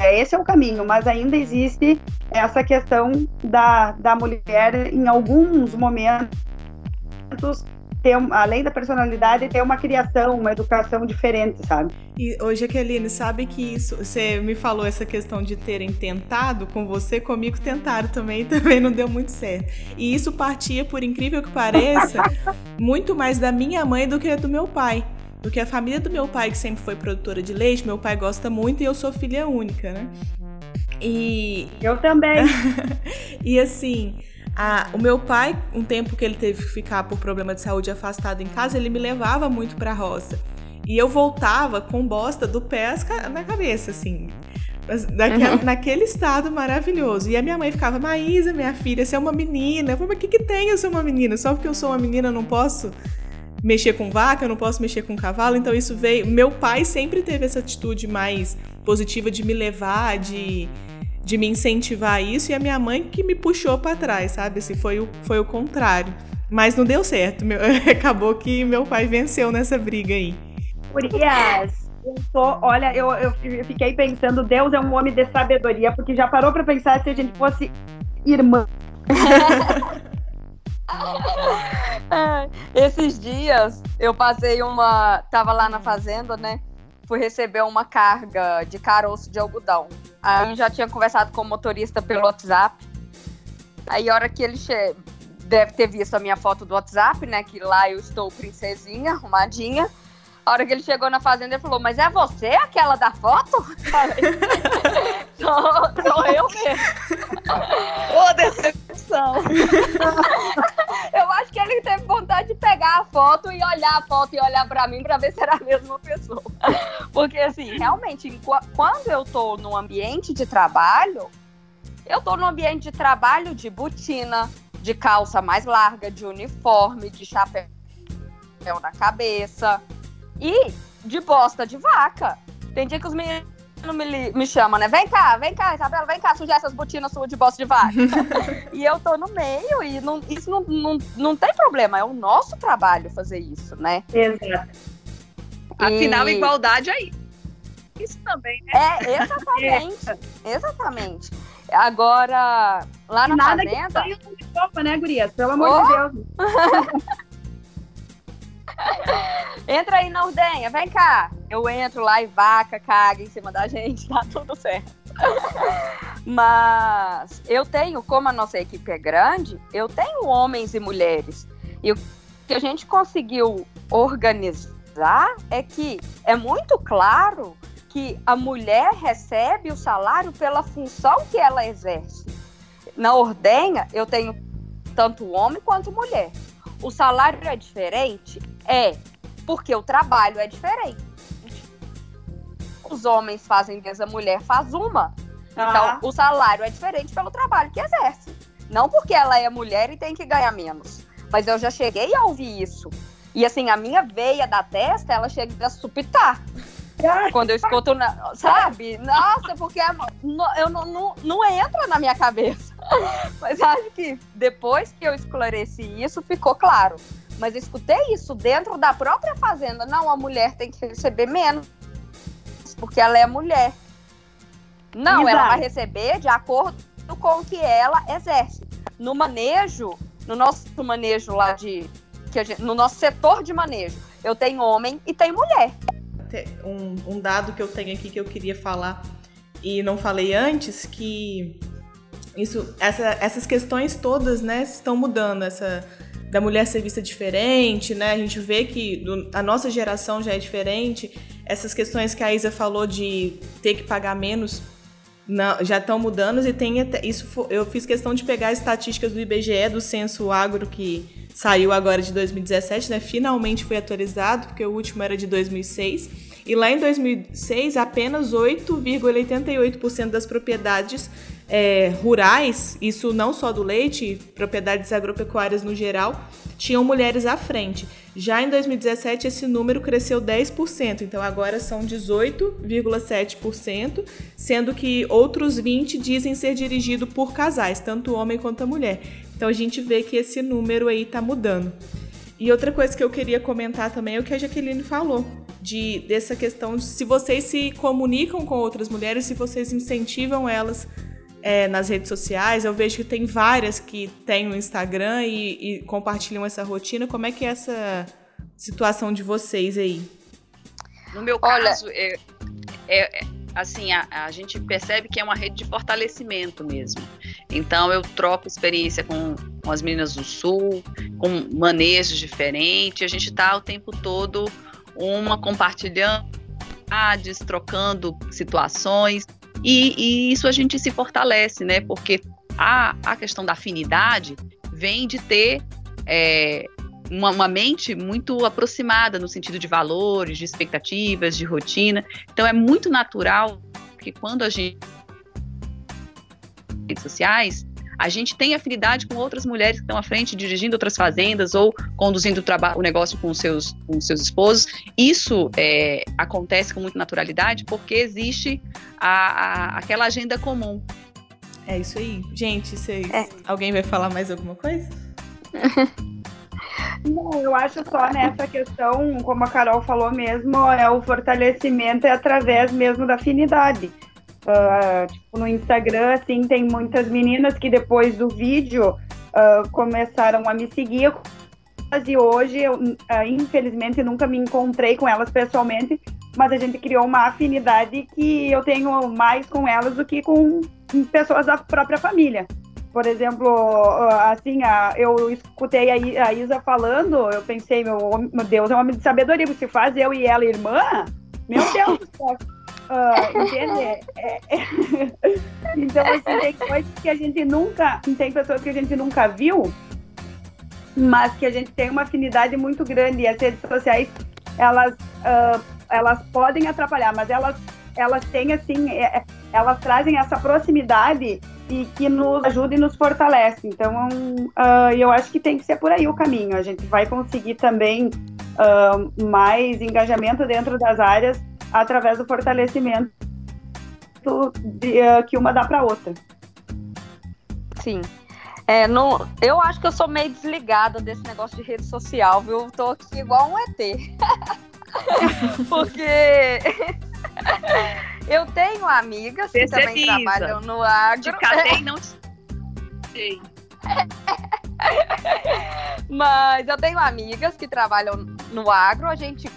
esse é o caminho, mas ainda existe essa questão da, da mulher em alguns momentos ter, além da personalidade, ter uma criação, uma educação diferente, sabe? E hoje, Jaqueline, sabe que isso, você me falou essa questão de terem tentado com você, comigo tentaram também, também não deu muito certo. E isso partia, por incrível que pareça, muito mais da minha mãe do que do meu pai. Porque a família do meu pai, que sempre foi produtora de leite, meu pai gosta muito e eu sou filha única, né? E. Eu também. e assim, a, o meu pai, um tempo que ele teve que ficar por problema de saúde afastado em casa, ele me levava muito pra roça. E eu voltava com bosta do pé na cabeça, assim. Daquela, uhum. Naquele estado maravilhoso. E a minha mãe ficava, Maísa, minha filha, você é uma menina. Eu falei, mas o que, que tem eu ser uma menina? Só porque eu sou uma menina eu não posso mexer com vaca, eu não posso mexer com cavalo. Então isso veio. Meu pai sempre teve essa atitude mais positiva de me levar, de, de me incentivar a isso, e a minha mãe que me puxou para trás, sabe? Assim, foi o, foi o contrário. Mas não deu certo. Meu, acabou que meu pai venceu nessa briga aí. Urias, eu tô, olha, eu, eu fiquei pensando, Deus é um homem de sabedoria, porque já parou para pensar se a gente fosse irmã. Esses dias eu passei uma. Tava lá na fazenda, né? Fui receber uma carga de caroço de algodão. Aí já tinha conversado com o motorista pelo WhatsApp. Aí a hora que ele che... deve ter visto a minha foto do WhatsApp, né? Que lá eu estou princesinha, arrumadinha. A hora que ele chegou na fazenda, ele falou: Mas é você aquela da foto? Falei, sou, sou eu mesmo. Ô, decepção. eu acho que ele teve vontade de pegar a foto e olhar a foto e olhar para mim para ver se era a mesma pessoa. Porque, assim, realmente, quando eu tô no ambiente de trabalho, eu tô no ambiente de trabalho de botina, de calça mais larga, de uniforme, de chapéu na cabeça e de bosta de vaca. Tem dia que os meninos me, me chamam, né? Vem cá, vem cá, Isabela, vem cá sujar essas botinas suas de bosta de vaca. e eu tô no meio e não, isso não, não, não tem problema, é o nosso trabalho fazer isso, né? Exato. Afinal, igualdade é isso. Isso também, né? É, exatamente. é. Exatamente. Agora, lá na nada fazenda... Que de roupa, né, gurias? Pelo amor oh. de Deus. Entra aí na ordenha, vem cá. Eu entro lá e vaca, caga em cima da gente, tá tudo certo. Mas eu tenho, como a nossa equipe é grande, eu tenho homens e mulheres. E o que a gente conseguiu organizar é que é muito claro que a mulher recebe o salário pela função que ela exerce. Na ordenha, eu tenho tanto homem quanto mulher. O salário é diferente? É, porque o trabalho é diferente. Os homens fazem vez a mulher faz uma. Ah. Então, o salário é diferente pelo trabalho que exerce. Não porque ela é mulher e tem que ganhar menos. Mas eu já cheguei a ouvir isso. E assim, a minha veia da testa, ela chega a supitar. Quando eu escuto, sabe? Nossa, porque é eu não, não, não entra na minha cabeça. Mas acho que depois que eu esclareci isso, ficou claro. Mas escutei isso dentro da própria fazenda. Não, a mulher tem que receber menos, porque ela é mulher. Não, Exato. ela vai receber de acordo com o que ela exerce. No manejo, no nosso manejo lá de. Gente, no nosso setor de manejo, eu tenho homem e tenho mulher. Um, um dado que eu tenho aqui que eu queria falar e não falei antes, que isso, essa, essas questões todas, né, estão mudando. Essa da mulher ser vista diferente, né? A gente vê que do, a nossa geração já é diferente. Essas questões que a Isa falou de ter que pagar menos não, já estão mudando e tem até, isso eu fiz questão de pegar estatísticas do IBGE do censo agro que saiu agora de 2017, né? Finalmente foi atualizado porque o último era de 2006 e lá em 2006, apenas 8,88% das propriedades é, rurais, isso não só do leite, propriedades agropecuárias no geral, tinham mulheres à frente. Já em 2017, esse número cresceu 10%, então agora são 18,7%, sendo que outros 20 dizem ser dirigido por casais, tanto homem quanto a mulher. Então a gente vê que esse número aí tá mudando. E outra coisa que eu queria comentar também é o que a Jaqueline falou, de dessa questão de se vocês se comunicam com outras mulheres, se vocês incentivam elas é, nas redes sociais. Eu vejo que tem várias que têm no Instagram e, e compartilham essa rotina. Como é que é essa situação de vocês aí? No meu caso, Olha... é, é, assim, a, a, gente percebe que é uma rede de fortalecimento mesmo. Então, eu troco experiência com, com as meninas do Sul, com manejos diferentes, a gente está o tempo todo uma compartilhando, trocando situações, e, e, isso a gente se fortalece, né? Porque a, a questão da afinidade vem de ter é, uma, uma, mente muito aproximada no sentido de valores, de expectativas, de rotina. Então é muito natural que quando a gente redes sociais, a gente tem afinidade com outras mulheres que estão à frente, dirigindo outras fazendas ou conduzindo o, o negócio com seus, com seus esposos. Isso é, acontece com muita naturalidade porque existe a, a, aquela agenda comum. É isso aí. Gente, vocês... É. alguém vai falar mais alguma coisa? Não, eu acho só nessa questão, como a Carol falou mesmo, é o fortalecimento é através mesmo da afinidade. Uh, tipo, no Instagram, assim, tem muitas meninas que depois do vídeo uh, começaram a me seguir. E hoje, eu, uh, infelizmente, nunca me encontrei com elas pessoalmente, mas a gente criou uma afinidade que eu tenho mais com elas do que com pessoas da própria família. Por exemplo, assim, eu escutei a Isa falando, eu pensei, meu, Deus, é um homem de sabedoria, se faz eu e ela irmã, meu Deus do céu. Uh, entende? É, é... então, assim, tem coisas que a gente nunca. Tem pessoas que a gente nunca viu, mas que a gente tem uma afinidade muito grande. E as redes sociais, elas, uh, elas podem atrapalhar, mas elas, elas têm, assim, é, é elas trazem essa proximidade e que nos ajuda e nos fortalece. Então, uh, eu acho que tem que ser por aí o caminho. A gente vai conseguir também uh, mais engajamento dentro das áreas através do fortalecimento de, uh, que uma dá para outra. Sim. É, no, eu acho que eu sou meio desligada desse negócio de rede social, viu? Tô aqui igual um ET. Porque eu tenho amigas que também trabalham no agro. De cadê não sei. Mas eu tenho amigas que trabalham no agro, a gente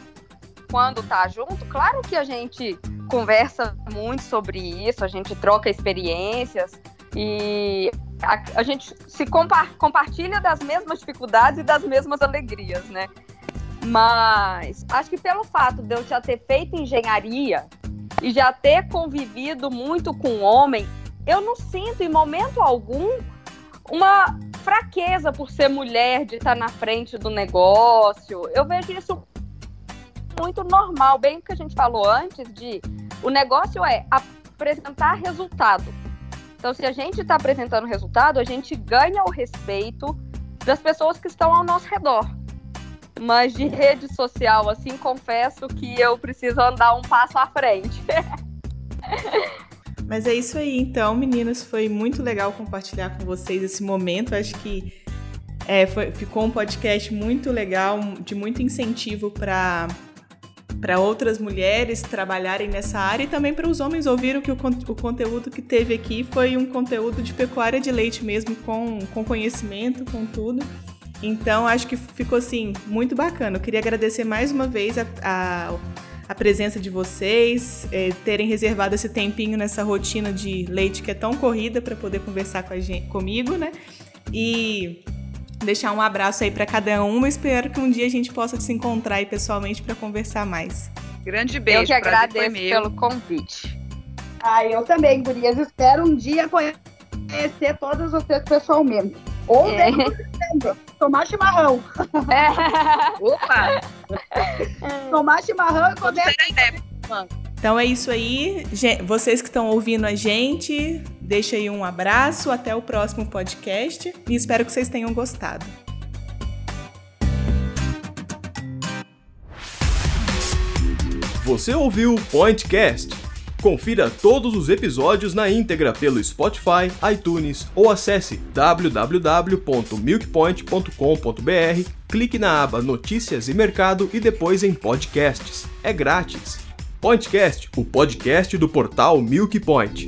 quando tá junto, claro que a gente conversa muito sobre isso, a gente troca experiências e a, a gente se compa compartilha das mesmas dificuldades e das mesmas alegrias, né? Mas acho que pelo fato de eu já ter feito engenharia e já ter convivido muito com homem, eu não sinto em momento algum uma fraqueza por ser mulher, de estar na frente do negócio. Eu vejo isso muito normal, bem o que a gente falou antes de o negócio é apresentar resultado. Então, se a gente está apresentando resultado, a gente ganha o respeito das pessoas que estão ao nosso redor. Mas de rede social, assim, confesso que eu preciso andar um passo à frente. Mas é isso aí, então, meninas. Foi muito legal compartilhar com vocês esse momento. Acho que é, foi, ficou um podcast muito legal, de muito incentivo para para outras mulheres trabalharem nessa área e também para os homens ouviram que o, o, conteúdo que teve aqui foi um conteúdo de pecuária de leite mesmo, com, com conhecimento, com tudo. Então, acho que ficou assim muito bacana. Eu queria agradecer mais uma vez a, a, a presença de vocês, é, terem reservado esse tempinho nessa rotina de leite que é tão corrida para poder conversar com a gente, comigo, né? E deixar um abraço aí para cada uma. Espero que um dia a gente possa se encontrar aí pessoalmente para conversar mais. Grande beijo. Eu que agradeço pelo convite. Ah, eu também, gurias. Espero um dia conhecer todas vocês pessoalmente. Ou é. tomar chimarrão. É. Opa! tomar chimarrão e comer. Então é isso aí. Vocês que estão ouvindo a gente, deixa aí um abraço, até o próximo podcast e espero que vocês tenham gostado. Você ouviu o Pointcast Confira todos os episódios na íntegra pelo Spotify, iTunes ou acesse www.milkpoint.com.br, clique na aba Notícias e Mercado e depois em Podcasts. É grátis. Pointcast, o podcast do portal Milk Point.